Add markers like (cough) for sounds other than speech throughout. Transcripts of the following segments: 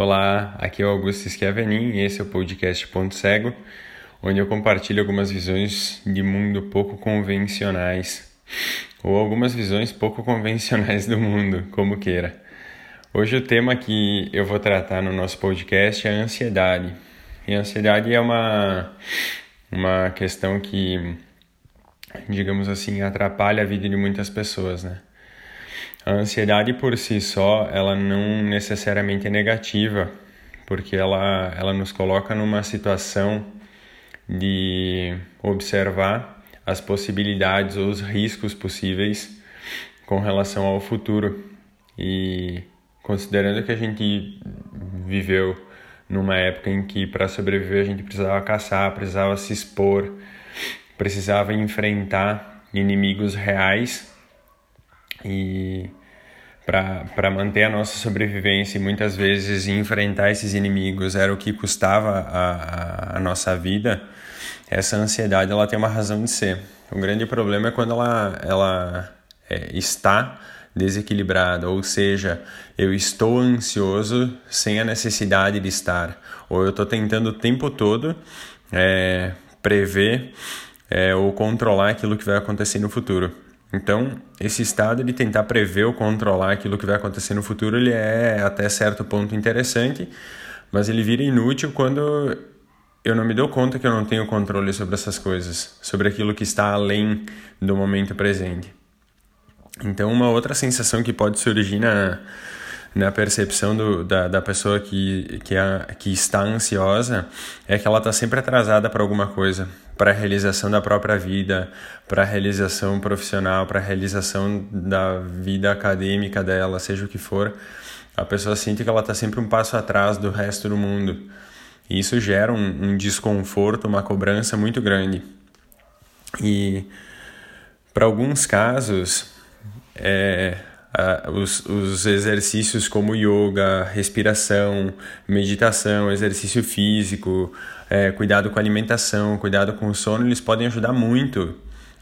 Olá, aqui é o Augusto Schiavenin e esse é o podcast Ponto Cego, onde eu compartilho algumas visões de mundo pouco convencionais, ou algumas visões pouco convencionais do mundo, como queira. Hoje o tema que eu vou tratar no nosso podcast é a ansiedade. E a ansiedade é uma, uma questão que, digamos assim, atrapalha a vida de muitas pessoas, né? A ansiedade por si só, ela não necessariamente é negativa, porque ela, ela nos coloca numa situação de observar as possibilidades ou os riscos possíveis com relação ao futuro. E considerando que a gente viveu numa época em que para sobreviver a gente precisava caçar, precisava se expor, precisava enfrentar inimigos reais e para manter a nossa sobrevivência e muitas vezes enfrentar esses inimigos era o que custava a, a, a, nossa vida, essa ansiedade ela tem uma razão de ser. O grande problema é quando ela, ela é, está desequilibrada, ou seja, eu estou ansioso sem a necessidade de estar, ou eu estou tentando o tempo todo é, prever é, ou controlar aquilo que vai acontecer no futuro. Então, esse estado de tentar prever ou controlar aquilo que vai acontecer no futuro, ele é até certo ponto interessante, mas ele vira inútil quando eu não me dou conta que eu não tenho controle sobre essas coisas, sobre aquilo que está além do momento presente. Então, uma outra sensação que pode surgir na, na percepção do, da, da pessoa que, que, a, que está ansiosa é que ela está sempre atrasada para alguma coisa, para a realização da própria vida, para a realização profissional, para a realização da vida acadêmica dela, seja o que for. A pessoa sente que ela está sempre um passo atrás do resto do mundo. E isso gera um, um desconforto, uma cobrança muito grande. E para alguns casos, é, uh, os, os exercícios como yoga, respiração, meditação, exercício físico, é, cuidado com a alimentação, cuidado com o sono, eles podem ajudar muito.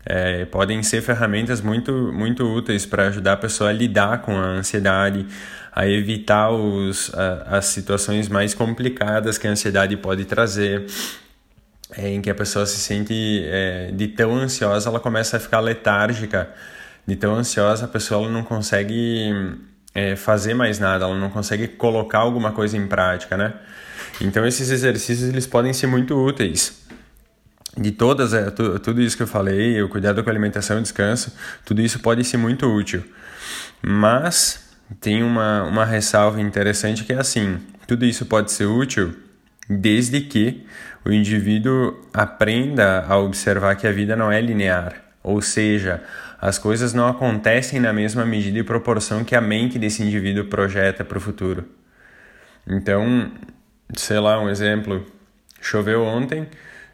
É, podem ser ferramentas muito, muito úteis para ajudar a pessoa a lidar com a ansiedade, a evitar os, a, as situações mais complicadas que a ansiedade pode trazer, é, em que a pessoa se sente é, de tão ansiosa, ela começa a ficar letárgica de tão ansiosa, a pessoa não consegue é, fazer mais nada, ela não consegue colocar alguma coisa em prática, né? Então esses exercícios eles podem ser muito úteis. De todas, é, tudo isso que eu falei, o cuidado com a alimentação descanso, tudo isso pode ser muito útil. Mas tem uma, uma ressalva interessante que é assim: tudo isso pode ser útil desde que o indivíduo aprenda a observar que a vida não é linear. Ou seja, as coisas não acontecem na mesma medida e proporção que a mente desse indivíduo projeta para o futuro. Então, sei lá, um exemplo: choveu ontem,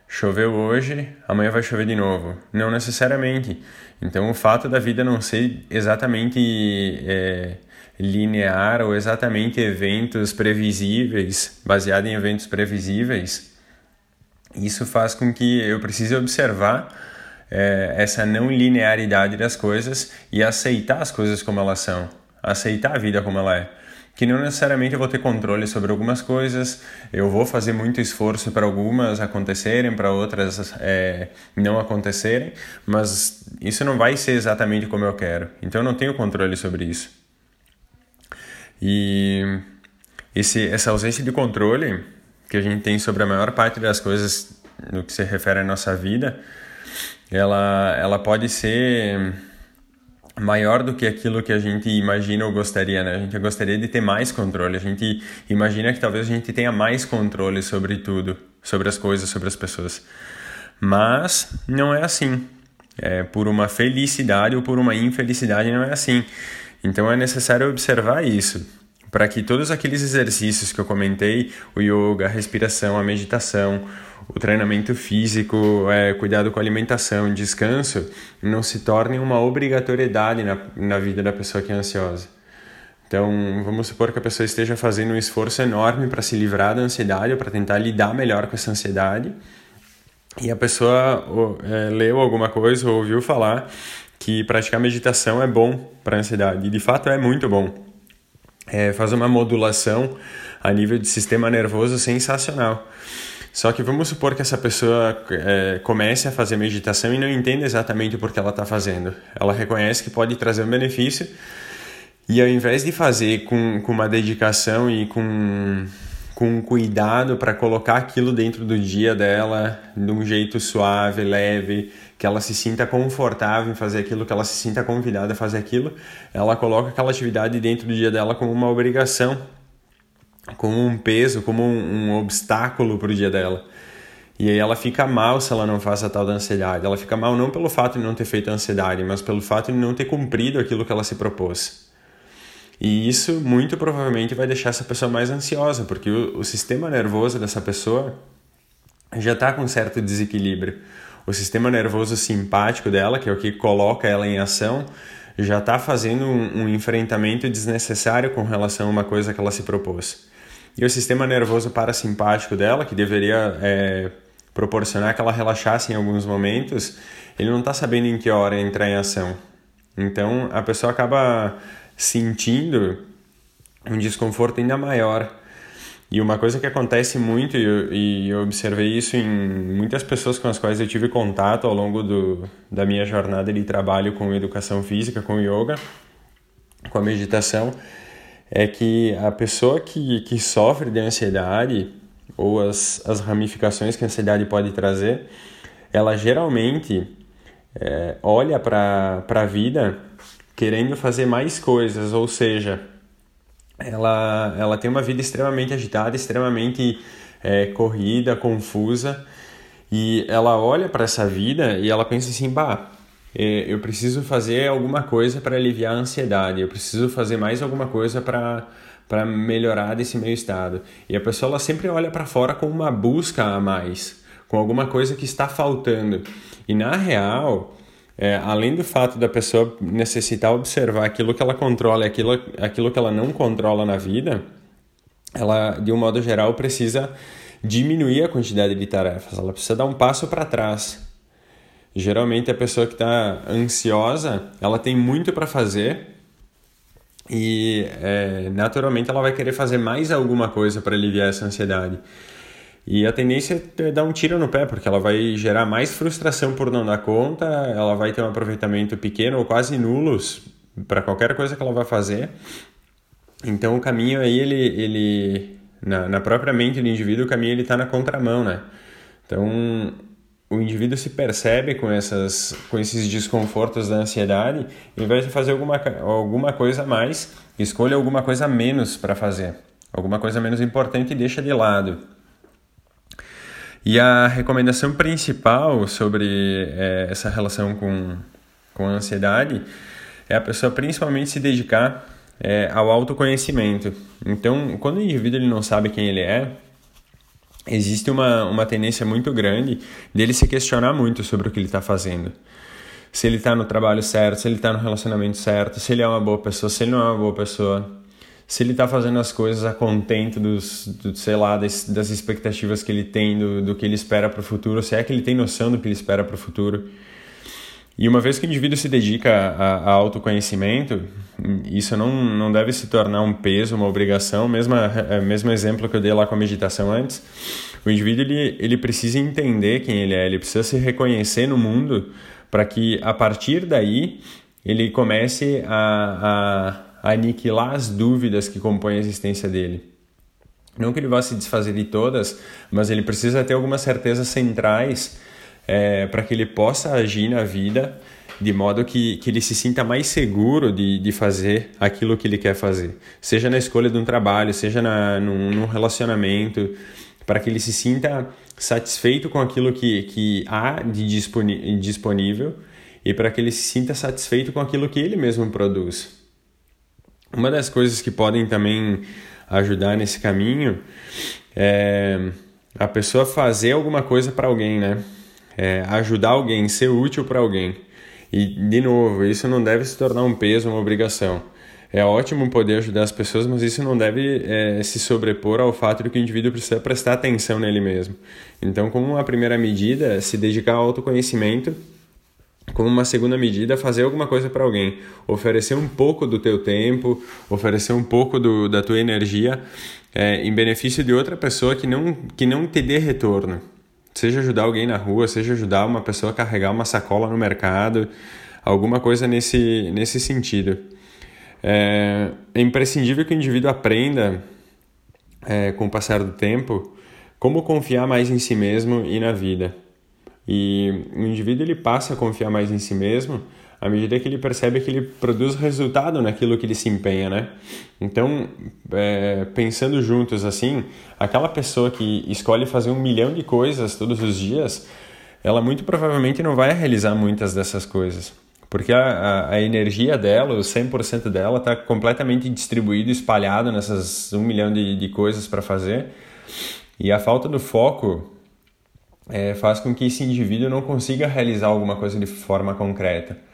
choveu hoje, amanhã vai chover de novo. Não necessariamente. Então, o fato da vida não ser exatamente é, linear ou exatamente eventos previsíveis, baseado em eventos previsíveis, isso faz com que eu precise observar é, essa não linearidade das coisas e aceitar as coisas como elas são, aceitar a vida como ela é. Que não necessariamente eu vou ter controle sobre algumas coisas, eu vou fazer muito esforço para algumas acontecerem, para outras é, não acontecerem, mas isso não vai ser exatamente como eu quero. Então eu não tenho controle sobre isso. E esse, essa ausência de controle que a gente tem sobre a maior parte das coisas no que se refere à nossa vida ela, ela pode ser maior do que aquilo que a gente imagina ou gostaria, né? A gente gostaria de ter mais controle. A gente imagina que talvez a gente tenha mais controle sobre tudo, sobre as coisas, sobre as pessoas. Mas não é assim. É por uma felicidade ou por uma infelicidade não é assim. Então é necessário observar isso para que todos aqueles exercícios que eu comentei, o yoga, a respiração, a meditação, o treinamento físico, é, cuidado com a alimentação, descanso, não se tornem uma obrigatoriedade na, na vida da pessoa que é ansiosa. Então, vamos supor que a pessoa esteja fazendo um esforço enorme para se livrar da ansiedade, ou para tentar lidar melhor com essa ansiedade, e a pessoa é, leu alguma coisa ou ouviu falar que praticar meditação é bom para a ansiedade, e de fato é muito bom. é, faz uma modulação a nível de sistema nervoso sensacional. Só que vamos supor que essa pessoa é, comece a fazer meditação e não entenda exatamente o porquê ela está fazendo. Ela reconhece que pode trazer um benefício e ao invés de fazer com, com uma dedicação e com, com cuidado para colocar aquilo dentro do dia dela de um jeito suave, leve, que ela se sinta confortável em fazer aquilo, que ela se sinta convidada a fazer aquilo, ela coloca aquela atividade dentro do dia dela como uma obrigação como um peso, como um, um obstáculo para o dia dela. E aí ela fica mal se ela não faz a tal da ansiedade. Ela fica mal não pelo fato de não ter feito a ansiedade, mas pelo fato de não ter cumprido aquilo que ela se propôs. E isso muito provavelmente vai deixar essa pessoa mais ansiosa, porque o, o sistema nervoso dessa pessoa já está com certo desequilíbrio. O sistema nervoso simpático dela, que é o que coloca ela em ação, já está fazendo um, um enfrentamento desnecessário com relação a uma coisa que ela se propôs. E o sistema nervoso parasimpático dela, que deveria é, proporcionar que ela relaxasse em alguns momentos, ele não está sabendo em que hora entrar em ação. Então a pessoa acaba sentindo um desconforto ainda maior. E uma coisa que acontece muito, e eu, e eu observei isso em muitas pessoas com as quais eu tive contato ao longo do, da minha jornada de trabalho com educação física, com yoga, com a meditação, é que a pessoa que, que sofre de ansiedade ou as, as ramificações que a ansiedade pode trazer, ela geralmente é, olha para a vida querendo fazer mais coisas, ou seja, ela, ela tem uma vida extremamente agitada, extremamente é, corrida, confusa, e ela olha para essa vida e ela pensa assim, bah, eu preciso fazer alguma coisa para aliviar a ansiedade, eu preciso fazer mais alguma coisa para para melhorar desse meu estado. E a pessoa ela sempre olha para fora com uma busca a mais, com alguma coisa que está faltando. E na real, é, além do fato da pessoa necessitar observar aquilo que ela controla e aquilo, aquilo que ela não controla na vida, ela, de um modo geral, precisa diminuir a quantidade de tarefas, ela precisa dar um passo para trás Geralmente a pessoa que está ansiosa, ela tem muito para fazer e é, naturalmente ela vai querer fazer mais alguma coisa para aliviar essa ansiedade. E a tendência é dar um tiro no pé, porque ela vai gerar mais frustração por não dar conta, ela vai ter um aproveitamento pequeno ou quase nulos para qualquer coisa que ela vai fazer. Então o caminho aí, ele, ele na, na própria mente do indivíduo, o caminho ele está na contramão, né? Então o indivíduo se percebe com, essas, com esses desconfortos da ansiedade, e ao invés de fazer alguma, alguma coisa a mais, escolha alguma coisa menos para fazer. Alguma coisa menos importante e deixa de lado. E a recomendação principal sobre é, essa relação com, com a ansiedade é a pessoa principalmente se dedicar é, ao autoconhecimento. Então, quando o indivíduo ele não sabe quem ele é, existe uma, uma tendência muito grande dele se questionar muito sobre o que ele está fazendo. Se ele está no trabalho certo, se ele está no relacionamento certo, se ele é uma boa pessoa, se ele não é uma boa pessoa, se ele está fazendo as coisas a contento dos, do, sei lá, das, das expectativas que ele tem, do, do que ele espera para o futuro, se é que ele tem noção do que ele espera para o futuro. E uma vez que o indivíduo se dedica a, a, autoconhecimento, isso não, não deve se tornar um peso, uma obrigação, mesmo, é, mesmo exemplo que eu dei lá com a meditação antes. O indivíduo ele, ele precisa entender quem ele é, ele precisa se reconhecer no mundo para que a partir daí ele comece a, a, a aniquilar as dúvidas que compõem a existência dele. Não que ele vá se desfazer de todas, mas ele precisa ter algumas certezas centrais é, para que ele possa agir na vida de modo que, que ele se sinta mais seguro de, de fazer aquilo que ele quer fazer, seja na escolha de um trabalho, seja na, num, num relacionamento, para que ele se sinta satisfeito com aquilo que, que há de disponível e para que ele se sinta satisfeito com aquilo que ele mesmo produz. Uma das coisas que podem também ajudar nesse caminho é a pessoa fazer alguma coisa para alguém, né? É, ajudar alguém, ser útil para alguém. E, de novo, isso não deve se tornar um peso, uma obrigação. É ótimo poder ajudar as pessoas, mas isso não deve é, se sobrepor ao fato de que o indivíduo precisa prestar atenção nele mesmo. Então, como uma primeira medida, se dedicar ao autoconhecimento, como uma segunda medida, fazer alguma coisa para alguém, oferecer um pouco do teu tempo, oferecer um pouco do, da tua energia é, em benefício de outra pessoa que não, que não te dê retorno. Seja ajudar alguém na rua, seja ajudar uma pessoa a carregar uma sacola no mercado, alguma coisa nesse, nesse sentido. É, é imprescindível que o indivíduo aprenda, é, com o passar do tempo, como confiar mais em si mesmo e na vida. E o indivíduo ele passa a confiar mais em si mesmo à medida que ele percebe que ele produz resultado naquilo que ele se empenha, né? Então, é, pensando juntos assim, aquela pessoa que escolhe fazer um milhão de coisas todos os dias, ela muito provavelmente não vai realizar muitas dessas coisas. Porque a, a, a energia dela, o 100% dela, está completamente distribuído, espalhado nessas um milhão de, de coisas para fazer. E a falta do foco é, faz com que esse indivíduo não consiga realizar alguma coisa de forma concreta.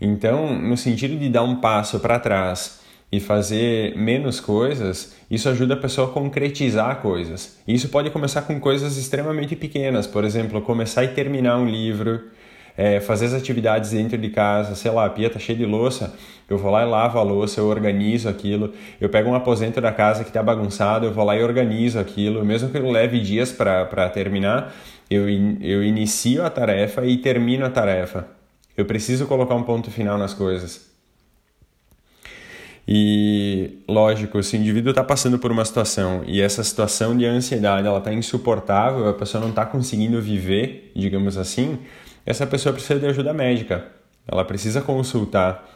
Então, no sentido de dar um passo para trás e fazer menos coisas, isso ajuda a pessoa a concretizar coisas. Isso pode começar com coisas extremamente pequenas, por exemplo, começar e terminar um livro, é, fazer as atividades dentro de casa, sei lá, a pia tá cheia de louça, eu vou lá e lavo a louça, eu organizo aquilo, eu pego um aposento da casa que está bagunçado, eu vou lá e organizo aquilo, mesmo que eu leve dias para terminar, eu, eu inicio a tarefa e termino a tarefa. Eu preciso colocar um ponto final nas coisas. E, lógico, se o indivíduo está passando por uma situação e essa situação de ansiedade ela está insuportável, a pessoa não está conseguindo viver, digamos assim, essa pessoa precisa de ajuda médica. Ela precisa consultar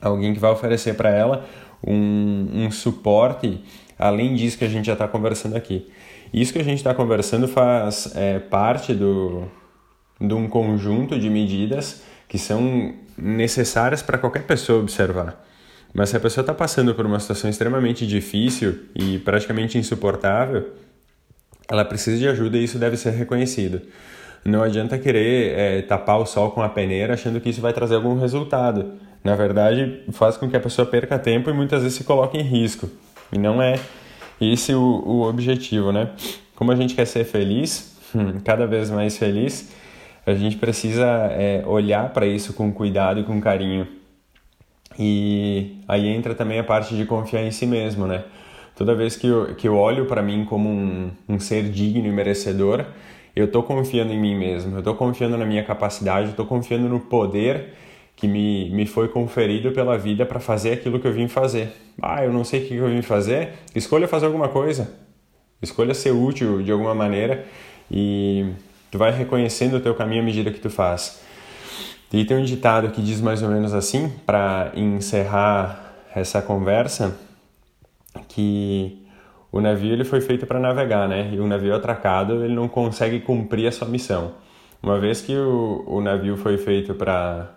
alguém que vai oferecer para ela um, um suporte além disso que a gente já está conversando aqui. Isso que a gente está conversando faz é, parte do, de um conjunto de medidas que são necessárias para qualquer pessoa observar. Mas se a pessoa está passando por uma situação extremamente difícil e praticamente insuportável, ela precisa de ajuda e isso deve ser reconhecido. Não adianta querer é, tapar o sol com a peneira achando que isso vai trazer algum resultado. Na verdade, faz com que a pessoa perca tempo e muitas vezes se coloque em risco. E não é esse o, o objetivo, né? Como a gente quer ser feliz, (laughs) cada vez mais feliz, a gente precisa é, olhar para isso com cuidado e com carinho. E aí entra também a parte de confiar em si mesmo, né? Toda vez que eu, que eu olho para mim como um, um ser digno e merecedor, eu estou confiando em mim mesmo, eu estou confiando na minha capacidade, eu estou confiando no poder que me, me foi conferido pela vida para fazer aquilo que eu vim fazer. Ah, eu não sei o que eu vim fazer, escolha fazer alguma coisa, escolha ser útil de alguma maneira e tu vai reconhecendo o teu caminho à medida que tu faz. E tem um ditado que diz mais ou menos assim, para encerrar essa conversa, que o navio ele foi feito para navegar, né? E o navio atracado ele não consegue cumprir a sua missão. Uma vez que o, o navio foi feito para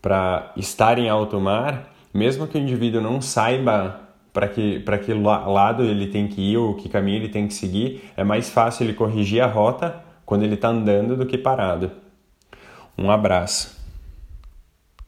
para estar em alto mar, mesmo que o indivíduo não saiba para que para que lado ele tem que ir ou que caminho ele tem que seguir, é mais fácil ele corrigir a rota quando ele está andando do que parado. Um abraço.